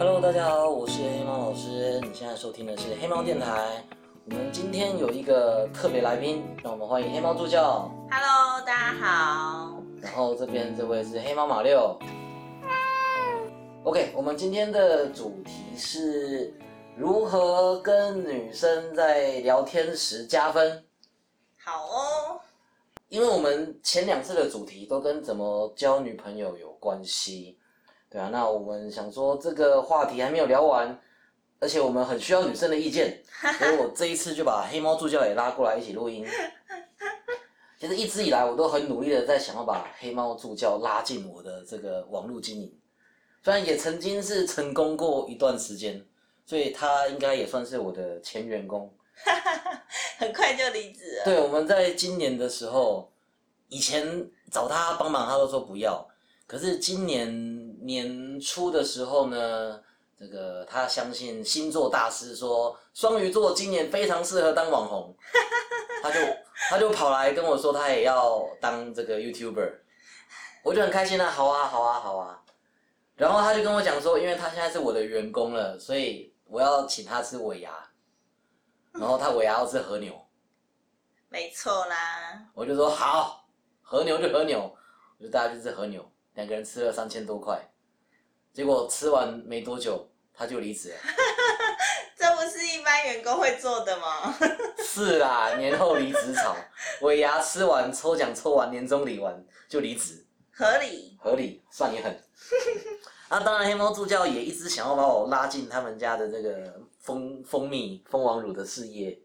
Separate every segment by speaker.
Speaker 1: Hello，大家好，我是黑猫老师。你现在收听的是黑猫电台。我们今天有一个特别来宾，让我们欢迎黑猫助教。
Speaker 2: Hello，大家好。
Speaker 1: 然后这边这位是黑猫马六。OK，我们今天的主题是如何跟女生在聊天时加分。
Speaker 2: 好哦，
Speaker 1: 因为我们前两次的主题都跟怎么交女朋友有关系，对啊，那我们想说这个话题还没有聊完，而且我们很需要女生的意见，所以我这一次就把黑猫助教也拉过来一起录音。其实一直以来我都很努力的在想要把黑猫助教拉进我的这个网络经营，虽然也曾经是成功过一段时间，所以他应该也算是我的前员工。
Speaker 2: 很快就离职了。
Speaker 1: 对，我们在今年的时候，以前找他帮忙，他都说不要。可是今年年初的时候呢，这个他相信星座大师说双鱼座今年非常适合当网红，他就他就跑来跟我说他也要当这个 YouTuber，我就很开心啊，好啊，好啊，好啊。然后他就跟我讲说，因为他现在是我的员工了，所以我要请他吃尾牙，然后他尾牙要吃和牛。
Speaker 2: 没错啦。
Speaker 1: 我就说好，和牛就和牛，我就带他去吃和牛，两个人吃了三千多块，结果吃完没多久他就离职了。
Speaker 2: 这不是一般员工会做的吗？
Speaker 1: 是啦，年后离职潮，尾牙吃完抽奖抽完年终礼完就离职，
Speaker 2: 合理。
Speaker 1: 合理，算你狠。啊，当然黑猫助教也一直想要把我拉进他们家的这个蜂蜂蜜蜂王乳的事业，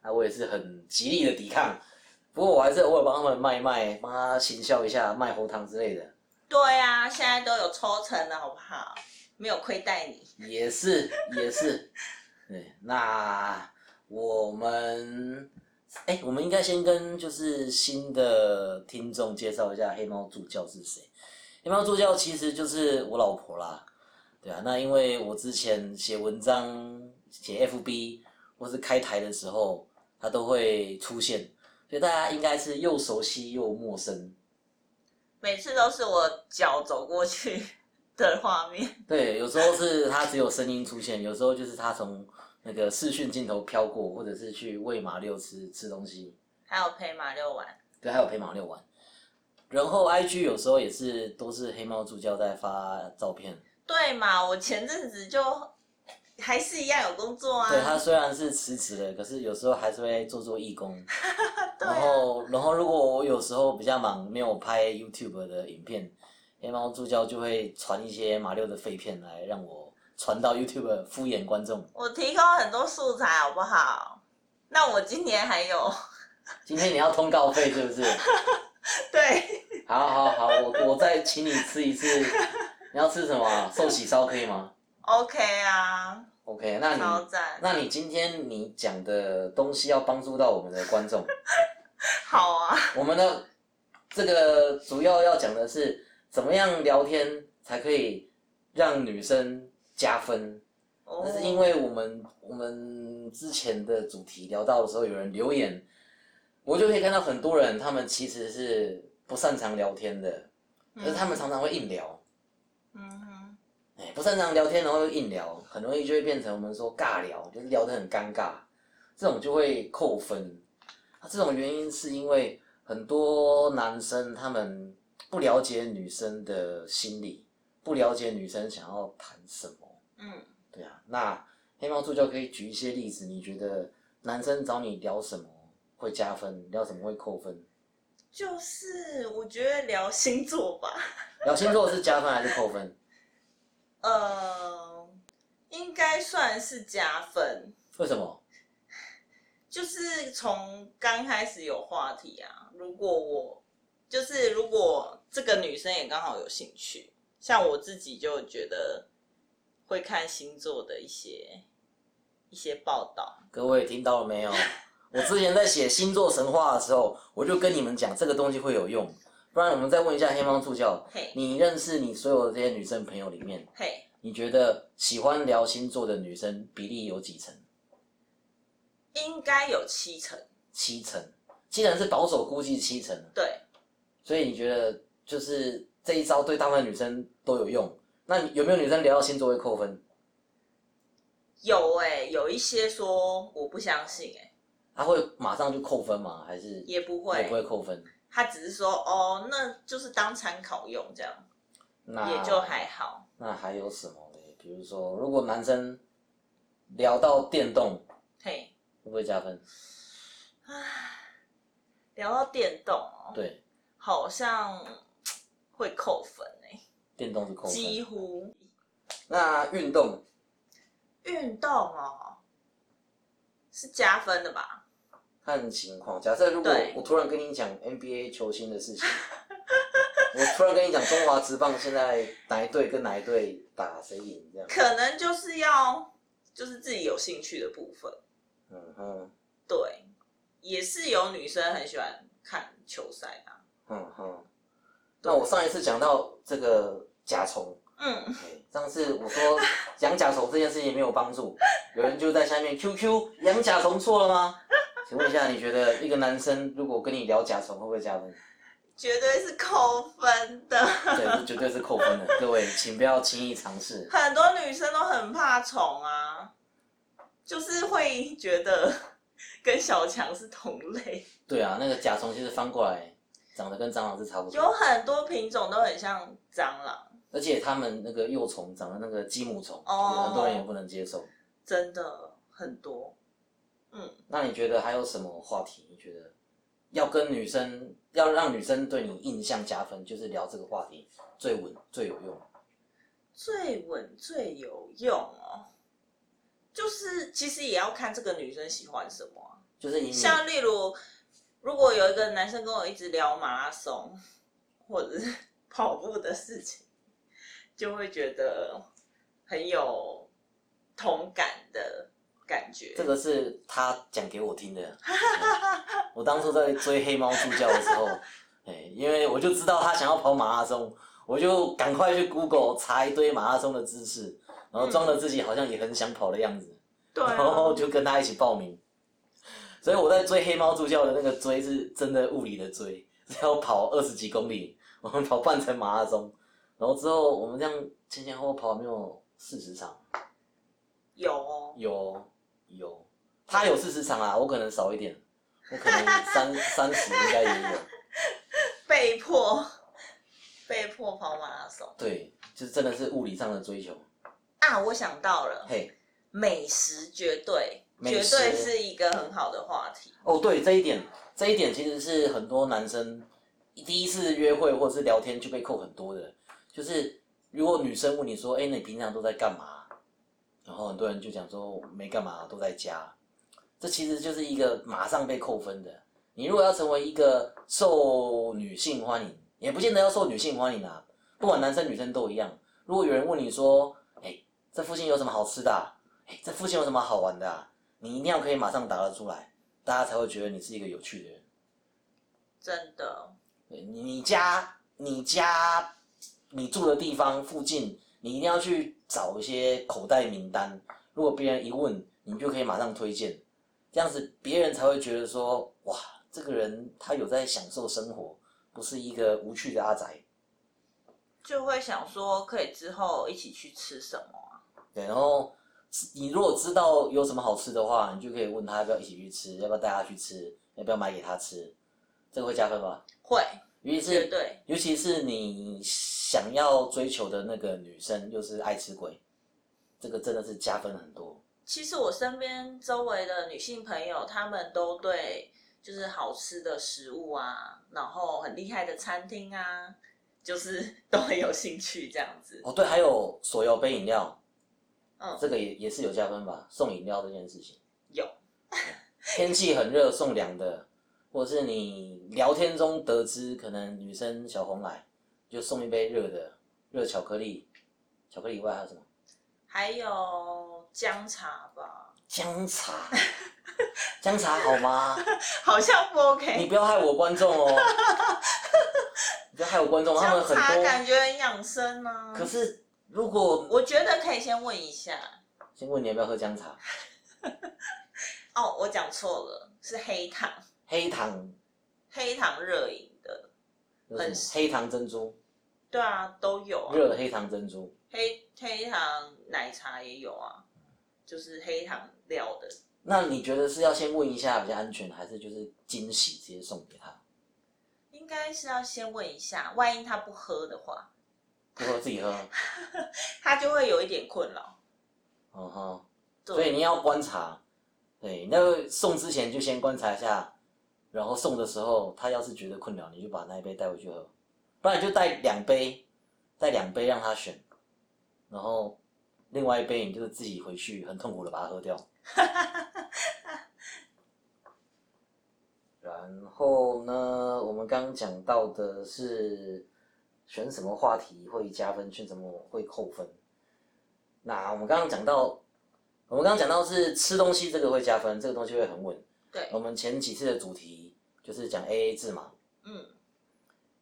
Speaker 1: 啊，我也是很极力的抵抗。不过我还是偶尔帮他们卖一卖，帮他行销一下，卖喉糖之类的。
Speaker 2: 对啊，现在都有抽成了，好不好？没有亏待你。
Speaker 1: 也是 也是，对，那我们，哎、我们应该先跟就是新的听众介绍一下黑猫助教是谁。黑猫助教其实就是我老婆啦，对啊，那因为我之前写文章、写 FB 或是开台的时候，她都会出现，所以大家应该是又熟悉又陌生。
Speaker 2: 每次都是我脚走过去 的画面。
Speaker 1: 对，有时候是他只有声音出现，有时候就是他从那个视讯镜头飘过，或者是去喂马六吃吃东西，
Speaker 2: 还有陪马六玩。
Speaker 1: 对，还有陪马六玩。然后 IG 有时候也是都是黑猫助教在发照片，
Speaker 2: 对嘛，我前阵子就还是一样有工作啊。
Speaker 1: 对他虽然是辞职了，可是有时候还是会做做义工。
Speaker 2: 对
Speaker 1: 然
Speaker 2: 啊。
Speaker 1: 后，然后如果我有时候比较忙，没有拍 YouTube 的影片，黑猫助教就会传一些马六的废片来让我传到 YouTube 敷衍观众。
Speaker 2: 我提供很多素材，好不好？那我今年还有，
Speaker 1: 今天你要通告费是不是？
Speaker 2: 对，
Speaker 1: 好好好，我我再请你吃一次。你要吃什么啊？寿喜烧可以吗
Speaker 2: OK 啊，
Speaker 1: ？OK，那你
Speaker 2: 赞。
Speaker 1: 那你今天你讲的东西要帮助到我们的观众。
Speaker 2: 好啊，
Speaker 1: 我们的这个主要要讲的是怎么样聊天才可以让女生加分。
Speaker 2: 哦
Speaker 1: 那是因为我们我们之前的主题聊到的时候，有人留言，我就可以看到很多人他们其实是不擅长聊天的，可是他们常常会硬聊。哎，不擅长聊天，然后又硬聊，很容易就会变成我们说尬聊，就是聊得很尴尬，这种就会扣分。啊，这种原因是因为很多男生他们不了解女生的心理，不了解女生想要谈什么。
Speaker 2: 嗯，
Speaker 1: 对啊，那黑猫助教可以举一些例子，你觉得男生找你聊什么会加分，聊什么会扣分？
Speaker 2: 就是我觉得聊星座吧，
Speaker 1: 聊星座是加分还是扣分？
Speaker 2: 呃，应该算是加分，
Speaker 1: 为什么？
Speaker 2: 就是从刚开始有话题啊，如果我就是如果这个女生也刚好有兴趣，像我自己就觉得会看星座的一些一些报道，
Speaker 1: 各位听到了没有？我之前在写星座神话的时候，我就跟你们讲这个东西会有用。不然我们再问一下黑猫助教，
Speaker 2: 嘿，
Speaker 1: 你认识你所有的这些女生朋友里面，
Speaker 2: 嘿，
Speaker 1: 你觉得喜欢聊星座的女生比例有几成？
Speaker 2: 应该有七成，
Speaker 1: 七成，既然是保守估计七成，
Speaker 2: 对，
Speaker 1: 所以你觉得就是这一招对大部分女生都有用？那你有没有女生聊到星座会扣分？
Speaker 2: 有哎、有一些说我不相信哎、
Speaker 1: 他会马上就扣分吗？还是
Speaker 2: 也不会，
Speaker 1: 也不会扣分？
Speaker 2: 他只是说哦，那就是当参考用这样，
Speaker 1: 那
Speaker 2: 也就还好。
Speaker 1: 那还有什么嘞？比如说，如果男生聊到电动，
Speaker 2: 嘿，
Speaker 1: 会不会加分？
Speaker 2: 聊到电动哦，
Speaker 1: 对，
Speaker 2: 好像会扣分哎、
Speaker 1: 电动是扣分几。
Speaker 2: 乎
Speaker 1: 那运动
Speaker 2: 运动哦是加分的吧？
Speaker 1: 看情况，假设如果
Speaker 2: 对
Speaker 1: 我突然跟你讲 NBA 球星的事情，我突然跟你讲中华职棒现在哪一队跟哪一队打谁赢这样，
Speaker 2: 可能就是要就是自己有兴趣的部分，
Speaker 1: 嗯哼，
Speaker 2: 对，也是有女生很喜欢看球赛啊。
Speaker 1: 嗯哼。那我上一次讲到这个甲虫，
Speaker 2: 嗯，
Speaker 1: 哎上次我说养甲虫这件事情没有帮助，有人就在下面 QQ 养甲虫错了吗？请问一下，你觉得一个男生如果跟你聊甲虫会不会加分？
Speaker 2: 绝对是扣分的。
Speaker 1: 对，这绝对是扣分的。各位，请不要轻易尝试。
Speaker 2: 很多女生都很怕虫啊，就是会觉得跟小强是同类。
Speaker 1: 对啊，那个甲虫其实翻过来长得跟蟑螂是差不多有，
Speaker 2: 很多品种都很像蟑螂，
Speaker 1: 而且他们那个幼虫长得那个鸡母虫，
Speaker 2: 哦
Speaker 1: 很多人也不能接受。
Speaker 2: 真的很多。
Speaker 1: 那你觉得还有什么话题？你觉得要跟女生要让女生对你印象加分，就是聊这个话题最稳最有用。
Speaker 2: 最稳最有用哦，就是其实也要看这个女生喜欢什么啊、
Speaker 1: 就是你
Speaker 2: 像例如，如果有一个男生跟我一直聊马拉松或者是跑步的事情，就会觉得很有同感的感觉。
Speaker 1: 这个是他讲给我听的。嗯 我当初在追黑猫助教的时候，哎，因为我就知道他想要跑马拉松，我就赶快去 Google 查一堆马拉松的知识，然后装的自己好像也很想跑的样子，然后就跟他一起报名。所以我在追黑猫助教的那个追是真的物理的追，是要跑二十几公里，我们跑半程马拉松，然后之后我们这样前前后后跑了没有四十场。
Speaker 2: 有哦，
Speaker 1: 有有，他有四十场啊，我可能少一点，我可能三 三十应该也有。
Speaker 2: 被迫被迫跑马拉松
Speaker 1: 对，就是真的是物理上的追求。
Speaker 2: 啊！我想到了，
Speaker 1: 嘿，
Speaker 2: 美食绝对绝
Speaker 1: 食
Speaker 2: 对是一个很好的话题。
Speaker 1: 哦，对这一点，这一点其实是很多男生第一次约会或者是聊天就被扣很多的，就是如果女生问你说，哎，那你平常都在干嘛？然后很多人就讲说没干嘛，都在家。这其实就是一个马上被扣分的。你如果要成为一个受女性欢迎，也不见得要受女性欢迎啊，不管男生女生都一样。如果有人问你说，哎，这附近有什么好吃的、啊？哎，这附近有什么好玩的、啊？你一定要可以马上答得出来，大家才会觉得你是一个有趣的人。
Speaker 2: 真的，
Speaker 1: 你你家你家你住的地方附近，你一定要去找一些口袋名单。如果别人一问，你就可以马上推荐，这样子别人才会觉得说，哇，这个人他有在享受生活，不是一个无趣的阿宅。
Speaker 2: 就会想说可以之后一起去吃什么啊？
Speaker 1: 对，然后你如果知道有什么好吃的话，你就可以问他要不要一起去吃，要不要带他去吃，要不要买给他吃，这个会加分吧？
Speaker 2: 会，
Speaker 1: 尤其是
Speaker 2: 对。
Speaker 1: 尤其是你想要追求的那个女生又是爱吃鬼，这个真的是加分很多。
Speaker 2: 其实我身边周围的女性朋友，她们都对就是好吃的食物啊，然后很厉害的餐厅啊，就是 都很有兴趣这样子。
Speaker 1: 哦，对，还有手摇杯饮料，
Speaker 2: 嗯，
Speaker 1: 这个也也是有加分吧？送饮料这件事情，
Speaker 2: 有，
Speaker 1: 天气很热送凉的，或者是你聊天中得知可能女生小红来，就送一杯热的热巧克力，巧克力以外还有什么？
Speaker 2: 还有姜茶吧，
Speaker 1: 姜茶，姜茶好吗？
Speaker 2: 好像不 OK。
Speaker 1: 你不要害我观众哦，你不要害我观众，他们
Speaker 2: 姜茶
Speaker 1: 很多。
Speaker 2: 感觉很养生啊。
Speaker 1: 可是如果
Speaker 2: 我觉得可以先问一下。
Speaker 1: 先问你要不要喝姜茶，
Speaker 2: 哦，我讲错了，是黑糖，
Speaker 1: 黑糖
Speaker 2: 黑糖热饮的。很
Speaker 1: 黑糖珍珠，
Speaker 2: 对啊，都有啊。
Speaker 1: 热黑糖珍珠，
Speaker 2: 黑黑糖奶茶也有啊，就是黑糖料的。
Speaker 1: 那你觉得是要先问一下比较安全，还是就是惊喜直接送给他？
Speaker 2: 应该是要先问一下，万一他不喝的话，
Speaker 1: 不喝自己喝，
Speaker 2: 他就会有一点困扰。
Speaker 1: 哦哼，所以你要观察，对，那送之前就先观察一下，然后送的时候他要是觉得困扰，你就把那一杯带回去喝，不然就带两杯，带两杯让他选，然后另外一杯你就是自己回去很痛苦的把它喝掉。然后呢，我们刚刚讲到的是选什么话题会加分，选什么会扣分。那我们刚刚讲到，我们刚刚讲到是吃东西这个会加分，这个东西会很稳。
Speaker 2: 对
Speaker 1: 我，们前几次的主题就是讲 A A 制嘛。
Speaker 2: 嗯，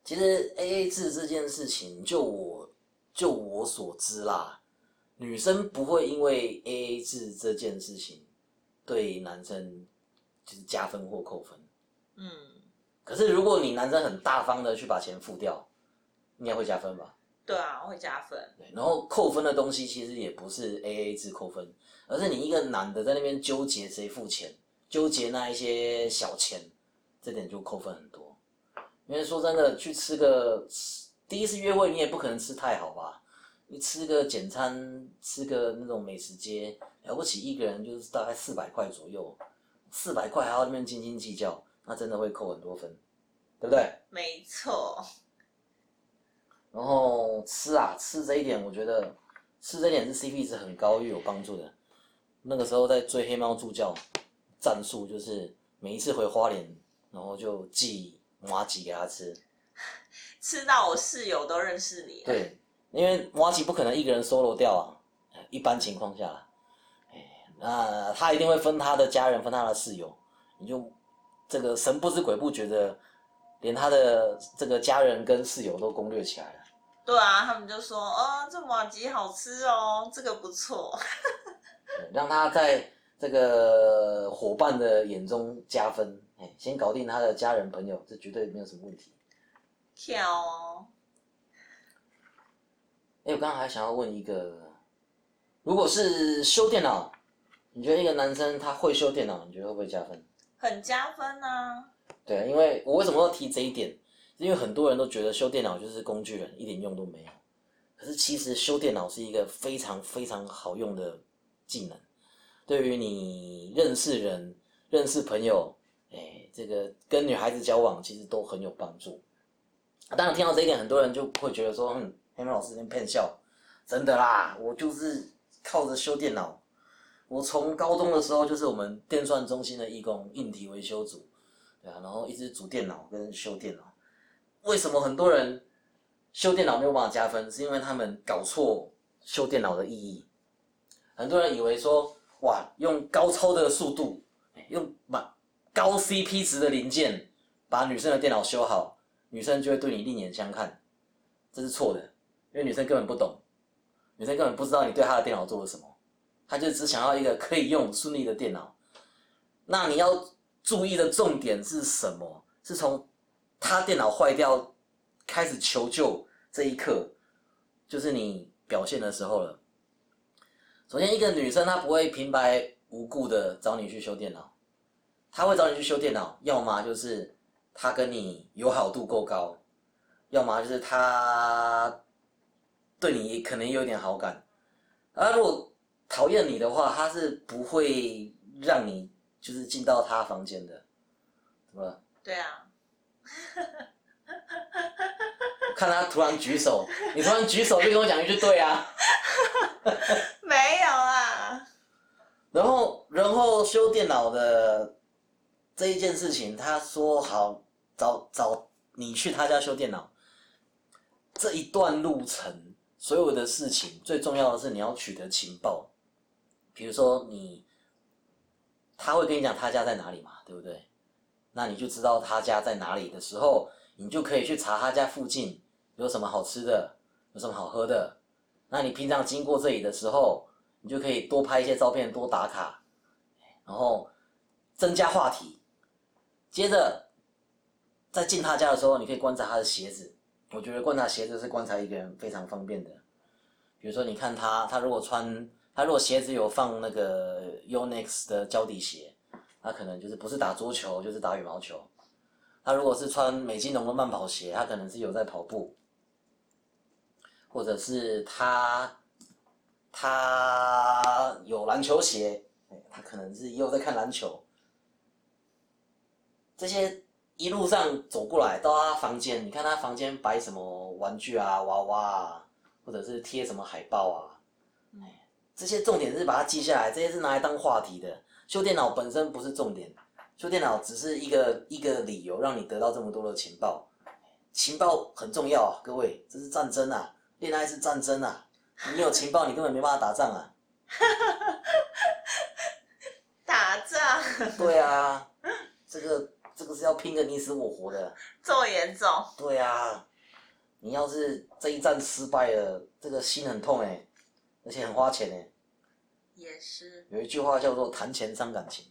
Speaker 1: 其实 A A 制这件事情，就我就我所知啦，女生不会因为 A A 制这件事情对男生就是加分或扣分。
Speaker 2: 嗯，
Speaker 1: 可是如果你男生很大方的去把钱付掉，应该会加分吧？
Speaker 2: 对啊，会加分。
Speaker 1: 对，然后扣分的东西其实也不是 A A 制扣分，而是你一个男的在那边纠结谁付钱，纠结那一些小钱，这点就扣分很多。因为说真的，去吃个第一次约会，你也不可能吃太好吧？你吃个简餐，吃个那种美食街，了不起一个人就是大概四百块左右，四百块还要那边斤斤计较，那真的会扣很多分，对不对？
Speaker 2: 没错，
Speaker 1: 然后吃啊，吃这一点，我觉得吃这一点是 CP 值很高又有帮助的。那个时候在追黑猫助教，战术就是每一次回花莲，然后就寄麻吉给他吃。
Speaker 2: 吃到我室友都认识你。，
Speaker 1: 对，因为麻吉不可能一个人 solo 掉啊，一般情况下，哎，那他一定会分他的家人，分他的室友，你就这个神不知鬼不觉的，连他的这个家人跟室友都攻略起来了。
Speaker 2: 对啊，他们就说，哦，这马吉好吃哦，这个不错。
Speaker 1: 对让他在这个伙伴的眼中加分。哎，先搞定他的家人朋友，这绝对没有什么问题。
Speaker 2: 跳哦，
Speaker 1: 哎，我刚刚还想要问一个，如果是修电脑，你觉得一个男生他会修电脑，你觉得会不会加分？
Speaker 2: 很加分啊。
Speaker 1: 对啊，因为我为什么要提这一点？因为很多人都觉得修电脑就是工具人，一点用都没有。可是其实修电脑是一个非常非常好用的技能，对于你认识人、认识朋友，哎，这个跟女孩子交往其实都很有帮助。当然听到这一点，很多人就会觉得说，嗯，黑妹老师在骗笑，真的啦，我就是靠着修电脑，我从高中的时候就是我们电算中心的义工，硬体维修组。对啊，然后一直组电脑跟修电脑。为什么很多人修电脑没有办法加分？是因为他们搞错修电脑的意义。很多人以为说，哇，用高超的速度，用满高 CP 值的零件把女生的电脑修好，女生就会对你另眼相看。这是错的，因为女生根本不懂，女生根本不知道你对她的电脑做了什么，她就只想要一个可以用顺利的电脑。那你要注意的重点是什么？是从她电脑坏掉开始求救这一刻，就是你表现的时候了。首先，一个女生她不会平白无故的找你去修电脑，她会找你去修电脑，要么就是他跟你友好度够高，要么就是他对你可能有点好感。啊如果讨厌你的话，他是不会让你就是进到他房间的，怎么了？
Speaker 2: 对啊，
Speaker 1: 看他突然举手，你突然举手就跟我讲一句对啊，
Speaker 2: 没有啊。
Speaker 1: 然后然后修电脑的这一件事情，他说好找找你去他家修电脑，这一段路程所有的事情，最重要的是你要取得情报，比如说你他会跟你讲他家在哪里嘛，对不对？那你就知道他家在哪里的时候，你就可以去查他家附近有什么好吃的，有什么好喝的。那你平常经过这里的时候，你就可以多拍一些照片，多打卡，然后增加话题。接着，在进他家的时候，你可以观察他的鞋子。我觉得观察鞋子是观察一个人非常方便的。比如说，你看他，他如果穿他如果鞋子有放那个 Yonex 的胶底鞋，他可能就是不是打桌球就是打羽毛球。他如果是穿美津浓的慢跑鞋，他可能是有在跑步，或者是他他有篮球鞋，他可能是也有在看篮球。这些一路上走过来到他房间，你看他房间摆什么玩具啊、娃娃啊，或者是贴什么海报啊，这些重点是把它记下来，这些是拿来当话题的。修电脑本身不是重点，修电脑只是一个一个理由，让你得到这么多的情报。情报很重要啊，各位，这是战争啊，恋爱是战争啊，你有情报，你根本没办法打仗啊。
Speaker 2: 打仗？
Speaker 1: 对啊，这个这个是要拼个你死我活的。
Speaker 2: 这么严重？
Speaker 1: 对啊，你要是这一战失败了，这个心很痛哎，而且很花钱哎。
Speaker 2: 也是。
Speaker 1: 有一句话叫做“谈钱伤感情”，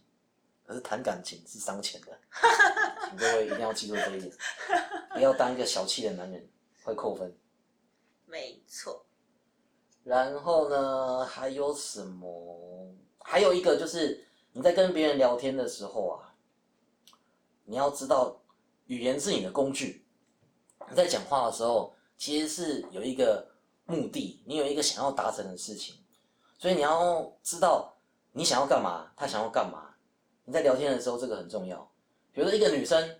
Speaker 1: 可是谈感情是伤钱的，请各位一定要记住这一点，不要当一个小气的男人，会扣分。
Speaker 2: 没错。
Speaker 1: 然后呢，还有什么？还有一个就是你在跟别人聊天的时候啊，你要知道，语言是你的工具。你在讲话的时候，其实是有一个目的，你有一个想要达成的事情。所以你要知道你想要干嘛，他想要干嘛。你在聊天的时候，这个很重要。比如说一个女生，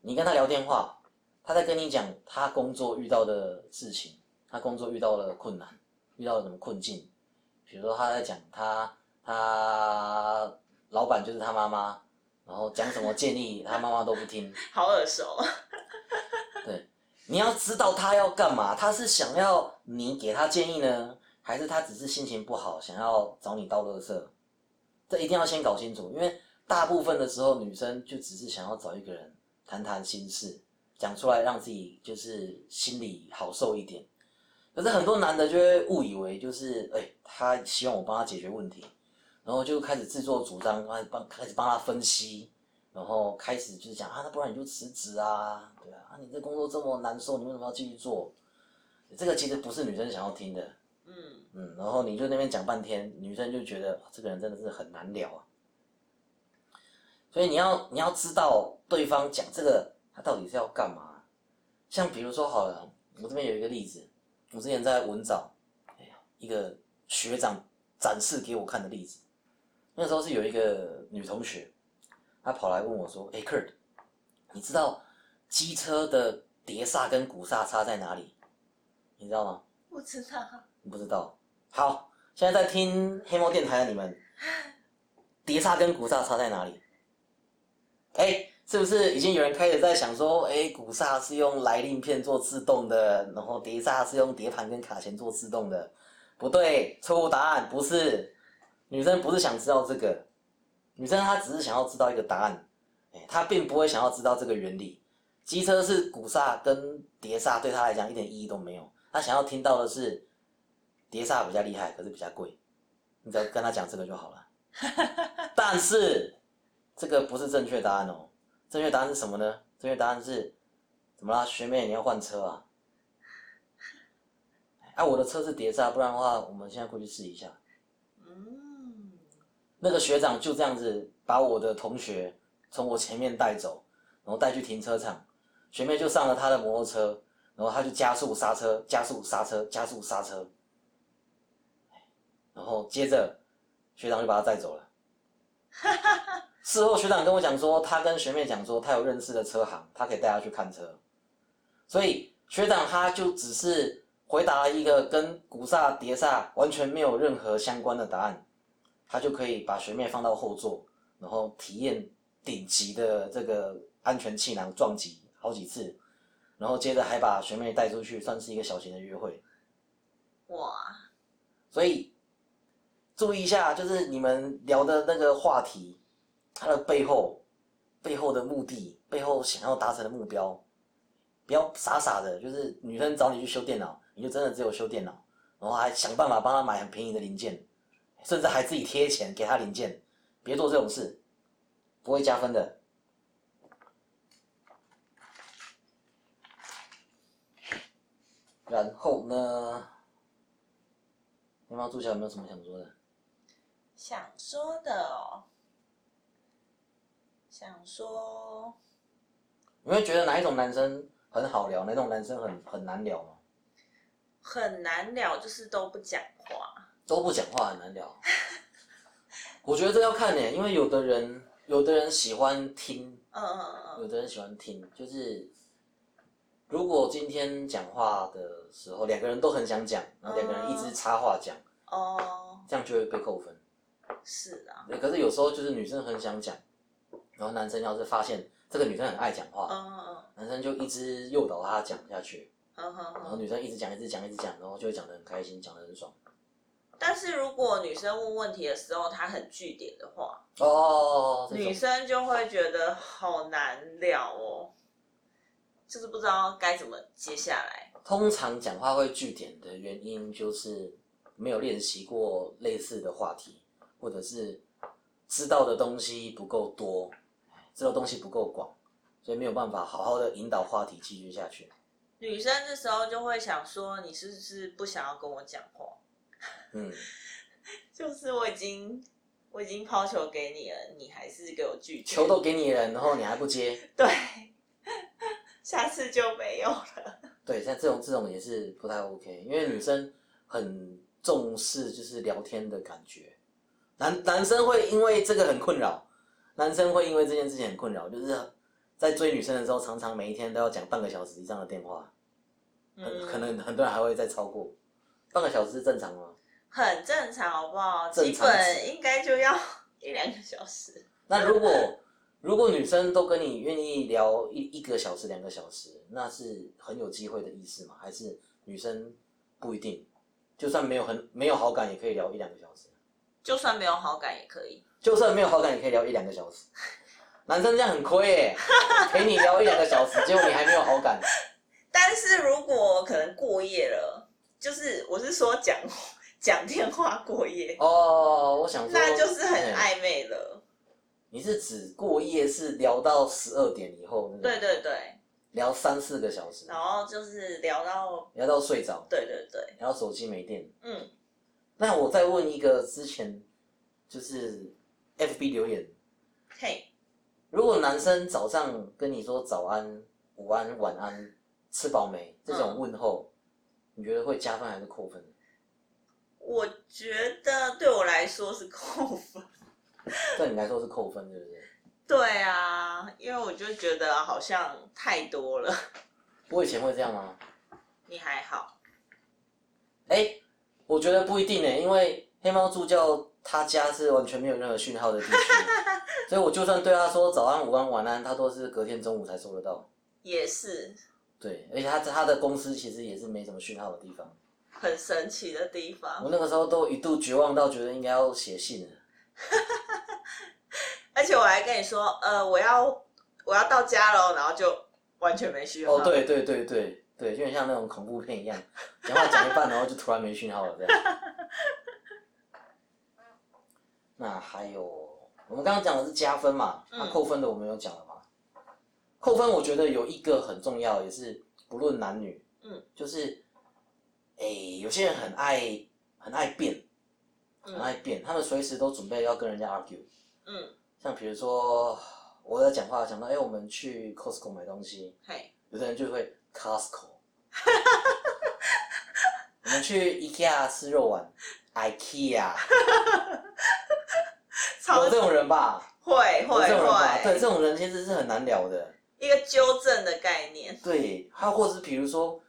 Speaker 1: 你跟她聊电话，她在跟你讲她工作遇到的事情，她工作遇到了困难，遇到了什么困境。比如说她在讲她她老板就是她妈妈，然后讲什么建议，他妈妈都不听。
Speaker 2: 好耳熟。
Speaker 1: 对，你要知道他要干嘛，他是想要你给他建议呢？还是他只是心情不好，想要找你倒垃圾，这一定要先搞清楚。因为大部分的时候，女生就只是想要找一个人谈谈心事，讲出来让自己就是心里好受一点。可是很多男的就会误以为就是，哎，他希望我帮他解决问题，然后就开始自作主张，开始帮开始帮他分析，然后开始就是讲啊，那不然你就辞职啊，对啊，啊你这工作这么难受，你为什么要继续做？这个其实不是女生想要听的。嗯嗯，然后你就那边讲半天，女生就觉得这个人真的是很难聊啊。所以你要你要知道对方讲这个他到底是要干嘛。像比如说好了，我这边有一个例子，我之前在文藻，哎呀，一个学长展示给我看的例子。那时候是有一个女同学，她跑来问我说：“哎，Kurt，你知道机车的碟刹跟鼓刹差在哪里？你知道吗？”
Speaker 2: 不知道。
Speaker 1: 不知道，好，现在在听黑猫电台的你们，碟刹跟鼓刹差在哪里？哎，是不是已经有人开始在想说，哎，鼓刹是用来令片做自动的，然后碟刹是用碟盘跟卡钳做自动的？不对，错误答案，不是，女生不是想知道这个，女生她只是想要知道一个答案，哎，她并不会想要知道这个原理。机车是鼓刹跟碟刹对她来讲一点意义都没有，她想要听到的是。碟刹比较厉害，可是比较贵，你只要跟她讲这个就好了。但是这个不是正确答案哦，正确答案是什么呢？正确答案是，怎么啦，学妹你要换车啊？哎，我的车是碟刹，不然的话，我们现在过去试一下。那个学长就这样子把我的同学从我前面带走，然后带去停车场，学妹就上了他的摩托车，然后他就加速刹车，加速刹车，加速刹车。然后接着，学长就把他带走了。事后学长跟我讲说，他跟学妹讲说，他有认识的车行，他可以带他去看车。所以学长他就只是回答了一个跟古刹、碟刹完全没有任何相关的答案，他就可以把学妹放到后座，然后体验顶级的这个安全气囊撞击好几次，然后接着还把学妹带出去，算是一个小型的约会。哇！所以。注意一下，就是你们聊的那个话题，它的背后、背后的目的、背后想要达成的目标，不要傻傻的，就是女生找你去修电脑，你就真的只有修电脑，然后还想办法帮她买很便宜的零件，甚至还自己贴钱给他零件，别做这种事，不会加分的。然后呢？黑猫助教有没有什么想说的？
Speaker 2: 想说的哦，想说
Speaker 1: 你会觉得哪一种男生很好聊，哪种男生很很难聊吗？
Speaker 2: 很难聊，就是都不讲话。
Speaker 1: 都不讲话很难聊。我觉得这要看呢，因为有的人有的人喜欢听，
Speaker 2: 嗯嗯嗯嗯，
Speaker 1: 有的人喜欢听，就是如果今天讲话的时候两个人都很想讲，然后两个人一直插话讲，
Speaker 2: 哦，
Speaker 1: 这样就会被扣分。
Speaker 2: 是啊，
Speaker 1: 对可是有时候就是女生很想讲，然后男生要是发现这个女生很爱讲话，
Speaker 2: 嗯嗯
Speaker 1: 男生就一直诱导她讲下去，然后
Speaker 2: 嗯。
Speaker 1: 女生一直讲一直讲一直讲，然后就会讲得很开心，讲得很爽。
Speaker 2: 但是如果女生问问题的时候，她很据点的话，
Speaker 1: 哦，这种
Speaker 2: 女生就会觉得好难聊哦，就是不知道该怎么接下来。
Speaker 1: 通常讲话会据点的原因就是没有练习过类似的话题，或者是知道的东西不够多，知道东西不够广，所以没有办法好好的引导话题继续下去。
Speaker 2: 女生这时候就会想说，你是不是不想要跟我讲话？
Speaker 1: 嗯，
Speaker 2: 就是我已经我已经抛球给你了，你还是给我拒绝。
Speaker 1: 球都给你了，然后你还不接，
Speaker 2: 对，下次就没有了。
Speaker 1: 对，像这种这种也是不太 OK，因为女生很重视就是聊天的感觉，男男生会因为这个很困扰，男生会因为这件事情很困扰，就是在追女生的时候，常常每一天都要讲半个小时以上的电话，很
Speaker 2: 嗯，
Speaker 1: 可能很多人还会再超过，半个小时是正常吗？
Speaker 2: 很正常，好不好？基本应该就要 一两个小时。
Speaker 1: 那如果如果女生都跟你愿意聊一一个小时、两个小时，那是很有机会的意思吗？还是女生不一定，就算没有很没有好感，也可以聊一两个小时？
Speaker 2: 就算没有好感也可以。
Speaker 1: 就算没有好感，也可以聊一两个小时。男生这样很亏耶，陪你聊一两个小时，结果你还没有好感。
Speaker 2: 但是如果可能过夜了，就是我是说讲讲电话过夜，
Speaker 1: 哦，我想说，
Speaker 2: 那就是很
Speaker 1: 哎。
Speaker 2: 暧昧了。
Speaker 1: 你是指过夜是聊到十二点以后，
Speaker 2: 对对对，
Speaker 1: 聊三四个小时，
Speaker 2: 然后就是聊到，
Speaker 1: 聊到睡着，
Speaker 2: 对对对，
Speaker 1: 聊到手机没电。
Speaker 2: 嗯，
Speaker 1: 那我再问一个，之前就是 FB 留言，
Speaker 2: 嘿，
Speaker 1: 如果男生早上跟你说早安、午安、晚安，吃饱没这种
Speaker 2: 嗯。
Speaker 1: 问候，你觉得会加分还是扣分？
Speaker 2: 我觉得对我来说是扣分。
Speaker 1: 对你来说是扣分，对不对？
Speaker 2: 对啊，因为我就觉得好像太多了。
Speaker 1: 我以前会这样吗？
Speaker 2: 你还好，
Speaker 1: 哎，我觉得不一定呢，因为黑猫助教他家是完全没有任何讯号的地区，所以我就算对他说早安、午安、晚安，他都是隔天中午才收得到。
Speaker 2: 也是
Speaker 1: 对，而且他他的公司其实也是没什么讯号的地方。
Speaker 2: 很神奇的地方
Speaker 1: 我。那个时候都一度绝望到觉得应该要写信了。
Speaker 2: 而且我还跟你说，呃，我要我要到家了，然后就完全没讯号。
Speaker 1: 哦，对对对对对，就很像那种恐怖片一样，讲话讲一半，然后就突然没讯号了这样。那还有，我们刚刚讲的是加分嘛，那
Speaker 2: 嗯
Speaker 1: 扣分的我们有讲了嘛？扣分我觉得有一个很重要，也是不论男女，
Speaker 2: 嗯，
Speaker 1: 就是，诶，有些人很爱很爱辩，很爱
Speaker 2: 嗯
Speaker 1: 辩，他们随时都准备要跟人家 argue。
Speaker 2: 嗯，
Speaker 1: 像比如说我在讲话，讲到哎、诶我们去 Costco 买东西，
Speaker 2: 嘿，
Speaker 1: 有的人就会 Costco，我们去 IKEA 吃肉丸，IKEA，
Speaker 2: 超
Speaker 1: 有这种人吧？
Speaker 2: 会
Speaker 1: 有
Speaker 2: 会
Speaker 1: 这种人吧？对，
Speaker 2: 会，
Speaker 1: 这种人其实是很难聊的。
Speaker 2: 一个纠正的概念。
Speaker 1: 对，还有或是比如说，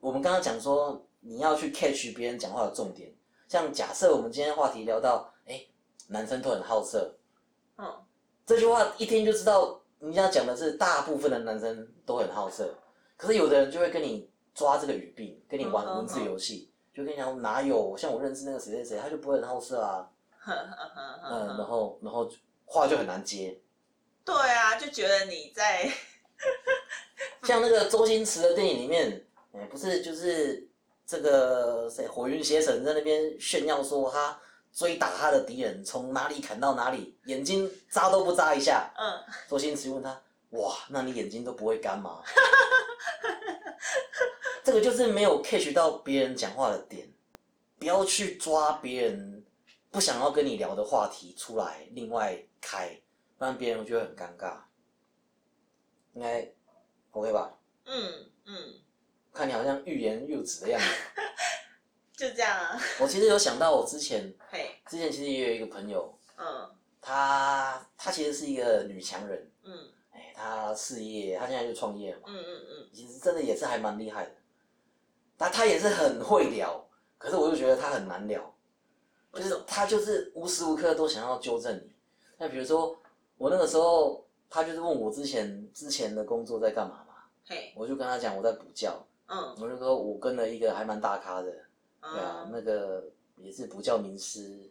Speaker 1: 我们刚刚讲说你要去 catch 别人讲话的重点，像假设我们今天话题聊到，哎、男生都很好色，
Speaker 2: 嗯，
Speaker 1: 这句话一听就知道人家讲的是大部分的男生都很好色，可是有的人就会跟你抓这个语病，跟你玩文字游戏，就跟你讲哪有像我认识那个谁谁谁，他就不会很好色啊，嗯，然后然后话就很难接，
Speaker 2: 对啊，就觉得你在。
Speaker 1: 像那个周星驰的电影里面，哎、不是就是这个谁火云邪神在那边炫耀说他追打他的敌人，从哪里砍到哪里，眼睛眨都不眨一下。
Speaker 2: 嗯，
Speaker 1: 周星驰问他：“哇，那你眼睛都不会干吗？” 这个就是没有 catch 到别人讲话的点。不要去抓别人不想要跟你聊的话题出来，另外开，不然别人就会很尴尬。应该 OK 吧？
Speaker 2: 嗯嗯，
Speaker 1: 看你好像欲言又止的样子。
Speaker 2: 就这样啊。
Speaker 1: 我其实有想到，我之前
Speaker 2: 嘿，
Speaker 1: 之前其实也有一个朋友，
Speaker 2: 嗯。
Speaker 1: 她她其实是一个女强人，
Speaker 2: 嗯。
Speaker 1: 哎，她事业，她现在就创业了嘛，
Speaker 2: 嗯嗯嗯，
Speaker 1: 其实真的也是还蛮厉害的。但她也是很会聊，可是我就觉得她很难聊，就是
Speaker 2: 为什么？
Speaker 1: 她就是无时无刻都想要纠正你。那比如说我那个时候，她就是问我之前之前的工作在干嘛嘛，
Speaker 2: 嘿，
Speaker 1: 我就跟她讲我在补教，
Speaker 2: 嗯
Speaker 1: 我就说我跟了一个还蛮大咖的，对啊，
Speaker 2: 嗯，
Speaker 1: 那个也是不教名师，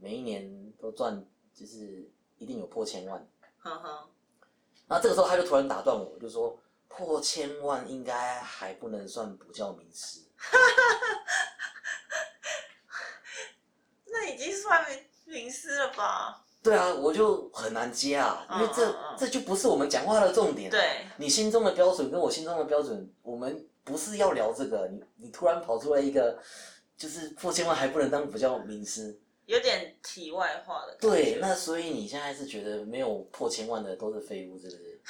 Speaker 1: 每一年都赚，就是一定有破千万。
Speaker 2: 哈哈，
Speaker 1: 那这个时候他就突然打断我，就说破千万应该还不能算不教名师。
Speaker 2: 那已经算名名师了吧？
Speaker 1: 对啊，我就很难接啊，因为这、这就不是我们讲话的重点、啊。
Speaker 2: 对，
Speaker 1: 你心中的标准跟我心中的标准，我们不是要聊这个。你你突然跑出来一个，就是破千万还不能当补教名师。
Speaker 2: 有点题外话的。
Speaker 1: 对，那所以你现在是觉得没有破千万的都是废物，是不是？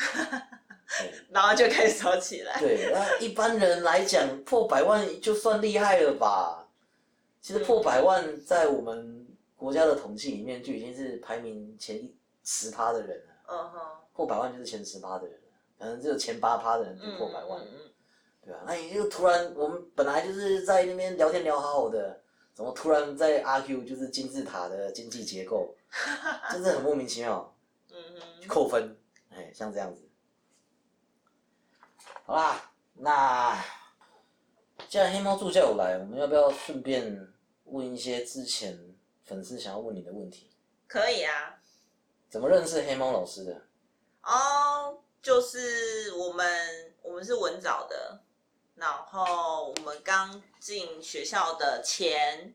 Speaker 1: 对
Speaker 2: 然后就开始吵起来。
Speaker 1: 对，那一般人来讲，破百万就算厉害了吧？其实破百万在我们国家的统计里面就已经是排名前十趴的人了，
Speaker 2: 嗯哼，
Speaker 1: 破百万就是前十趴的人了，可能只有前八趴的人就
Speaker 2: 嗯
Speaker 1: 破百万，
Speaker 2: 嗯嗯
Speaker 1: 对啊，那你就突然我们本来就是在那边聊天聊好好的，怎么突然在阿 Q 就是金字塔的经济结构，真的很莫名其妙。
Speaker 2: 嗯哼，
Speaker 1: 扣分，哎，像这样子。好啦，那既然黑猫助教有来，我们要不要顺便问一些之前粉丝想要问你的问题？
Speaker 2: 可以啊。
Speaker 1: 怎么认识黑猫老师的？
Speaker 2: 哦，就是我们我们是文藻的，然后我们刚进学校的前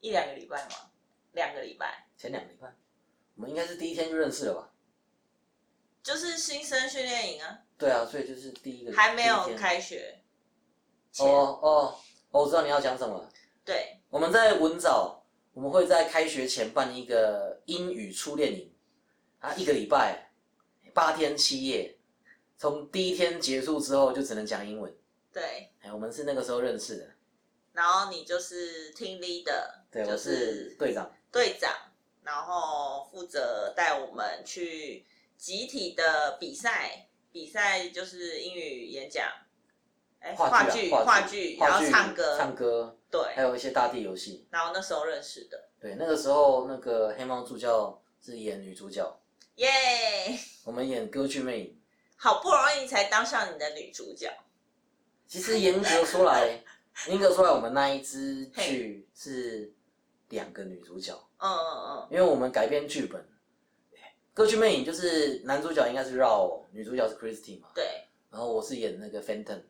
Speaker 2: 一两个礼拜嘛，两个礼拜，
Speaker 1: 前两个礼拜，我们应该是第一天就认识了吧？
Speaker 2: 就是新生训练营啊，
Speaker 1: 对啊，所以就是第一个
Speaker 2: 还没有
Speaker 1: 第一天。
Speaker 2: 开学前，
Speaker 1: 哦哦，我知道你要讲什么了。
Speaker 2: 对，
Speaker 1: 我们在文藻，我们会在开学前办一个英语初练营，啊，一个礼拜，八天七夜，从第一天结束之后就只能讲英文。
Speaker 2: 对，
Speaker 1: 哎，我们是那个时候认识的，
Speaker 2: 然后你就是听 leader，
Speaker 1: 对，
Speaker 2: 就
Speaker 1: 我是队长。
Speaker 2: 队长，然后负责带我们去集体的比赛，比赛就是英语演讲，哎，话剧、
Speaker 1: 话
Speaker 2: 话剧，然后唱歌，
Speaker 1: 唱歌，对还
Speaker 2: 对，
Speaker 1: 有一些大地游戏。
Speaker 2: 然后那时候认识的，
Speaker 1: 对，那个时候那个黑猫助教是演女主角，
Speaker 2: 耶、
Speaker 1: 我们演歌剧魅影。
Speaker 2: 好不容易才当上你的女主角，
Speaker 1: 其实严格说来，严格说来，我们那一支剧是两个女主角。
Speaker 2: 嗯嗯嗯。
Speaker 1: 因为我们改编剧本，歌剧魅影就是男主角应该是 Rao，女主角是 Christy 嘛。
Speaker 2: 嗯，，对，
Speaker 1: 然后我是演那个 Phantom，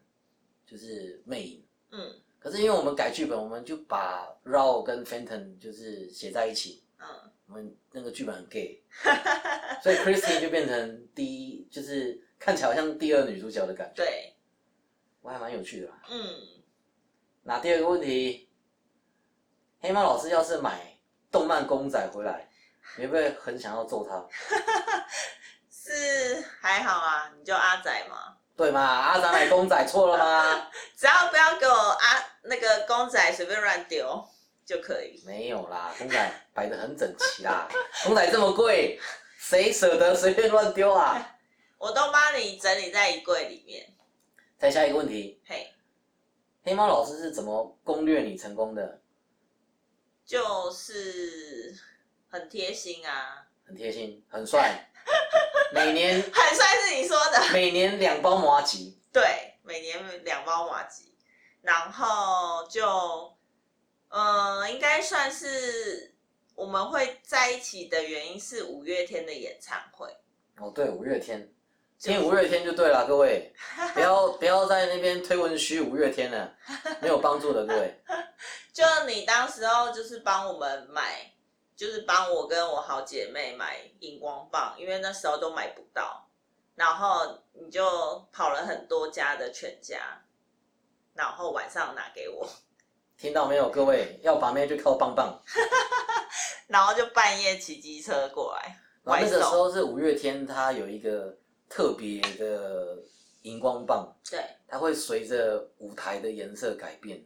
Speaker 1: 就是魅影。
Speaker 2: 嗯。
Speaker 1: 可是因为我们改剧本，我们就把 Rao 跟 Phantom 就是写在一起，
Speaker 2: 嗯，
Speaker 1: 我们那个剧本很 gay，所以 Christy 就变成第一，就是看起来好像第二女主角的感觉，
Speaker 2: 对，
Speaker 1: 我还蛮有趣的啦。
Speaker 2: 嗯，
Speaker 1: 那第二个问题，黑猫老师要是买动漫公仔回来，你会不会很想要揍他？
Speaker 2: 是还好啊，你叫阿仔嘛，
Speaker 1: 对嘛？阿仔买公仔错了吗？
Speaker 2: 只要不要给我阿那个公仔随便乱丢就可以。
Speaker 1: 没有啦，公仔摆的很整齐啦。公仔这么贵，谁舍得随便乱丢啊？
Speaker 2: 我都帮你整理在衣柜里面。
Speaker 1: 再下一个问题，
Speaker 2: 嘿，
Speaker 1: 黑猫老师是怎么攻略你成功的？
Speaker 2: 就是很贴心啊，
Speaker 1: 很贴心，很帅，每年
Speaker 2: 很帅是你说的。
Speaker 1: 每年两包麻吉，
Speaker 2: 对，每年两包麻吉，然后就，呃，应该算是我们会在一起的原因是五月天的演唱会。
Speaker 1: 哦，对，五月天，
Speaker 2: 就是
Speaker 1: 听五月天就对了，各位，不要不要在那边推文虚五月天了，没有帮助的，各位。
Speaker 2: 就你当时候就是帮我们买，就是帮我跟我好姐妹买荧光棒，因为那时候都买不到，然后你就跑了很多家的全家，然后晚上拿给我。
Speaker 1: 听到没有，各位要把妹就靠棒棒。
Speaker 2: 然后就半夜骑机车过来，
Speaker 1: 然后那个时。候是五月天，他有一个特别的荧光棒，
Speaker 2: 对，
Speaker 1: 它会随着舞台的颜色改变，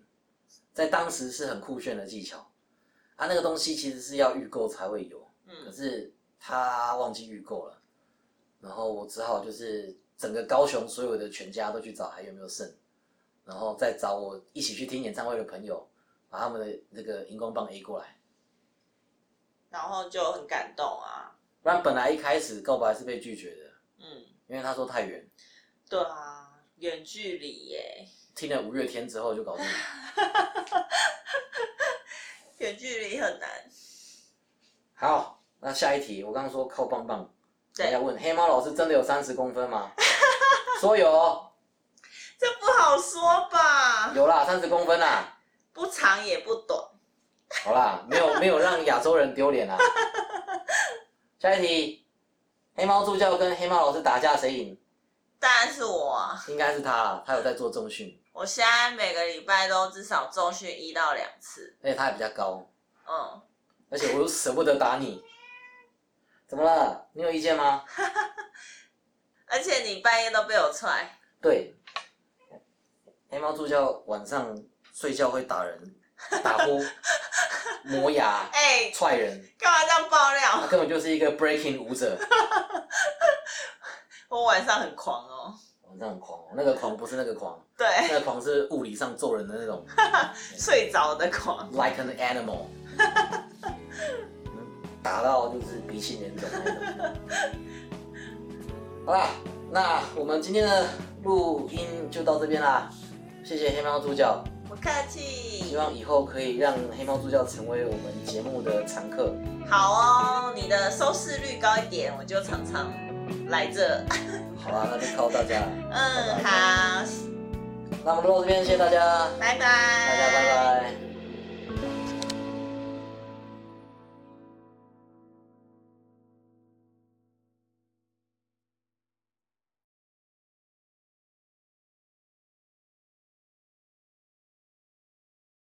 Speaker 1: 在当时是很酷炫的技巧。啊，那个东西其实是要预购才会有，可
Speaker 2: 嗯，
Speaker 1: 是他忘记预购了，然后我只好就是整个高雄所有的全家都去找还有没有剩，然后再找我一起去听演唱会的朋友，把他们的那个荧光棒 A 过来。
Speaker 2: 然后就很感动啊。
Speaker 1: 不然本来一开始告白是被拒绝的，
Speaker 2: 嗯，
Speaker 1: 因为他说太远。
Speaker 2: 对啊，远距离耶，
Speaker 1: 听了五月天之后就搞定了。
Speaker 2: 远距离很难。
Speaker 1: 好，那下一题，我刚刚说靠棒棒，大家
Speaker 2: 对，
Speaker 1: 问黑猫老师真的有三十公分吗？说有哦，
Speaker 2: 这不好说吧？
Speaker 1: 有啦，三十公分啦。
Speaker 2: 不长也不短。
Speaker 1: 好啦，没有没有让亚洲人丢脸啦。下一题，黑猫助教跟黑猫老师打架谁赢？
Speaker 2: 当然是我啊！
Speaker 1: 应该是他啦，他有在做重训，
Speaker 2: 我现在每个礼拜都至少重训一到两次。
Speaker 1: 而且他还比较高，
Speaker 2: 嗯，
Speaker 1: 而且我又舍不得打你。怎么了？你有意见吗？
Speaker 2: 而且你半夜都被我踹，
Speaker 1: 对，黑猫助教晚上睡觉会打人，打呼、磨牙、
Speaker 2: 哎、
Speaker 1: 踹人，
Speaker 2: 干嘛这样爆
Speaker 1: 他
Speaker 2: 料？
Speaker 1: 根本就是一个 breaking 舞者。
Speaker 2: 我晚上很狂哦。
Speaker 1: 晚上很狂哦，那个狂不是那个狂，
Speaker 2: 对，
Speaker 1: 那个狂是物理上揍人的那种
Speaker 2: 睡着的狂。
Speaker 1: ，like an animal，嗯打到就是鼻青脸肿那种。好啦，那我们今天的录音就到这边啦，谢谢黑猫助教，
Speaker 2: 不客气
Speaker 1: 希。望以后可以让黑猫助教成为我们节目的常客。
Speaker 2: 好哦，你的收视率高一点，我就常常来这。
Speaker 1: 好啊，那就靠大家。
Speaker 2: 嗯，好，
Speaker 1: 那我们录到这边，谢谢大家，
Speaker 2: 拜拜。
Speaker 1: 大家拜拜。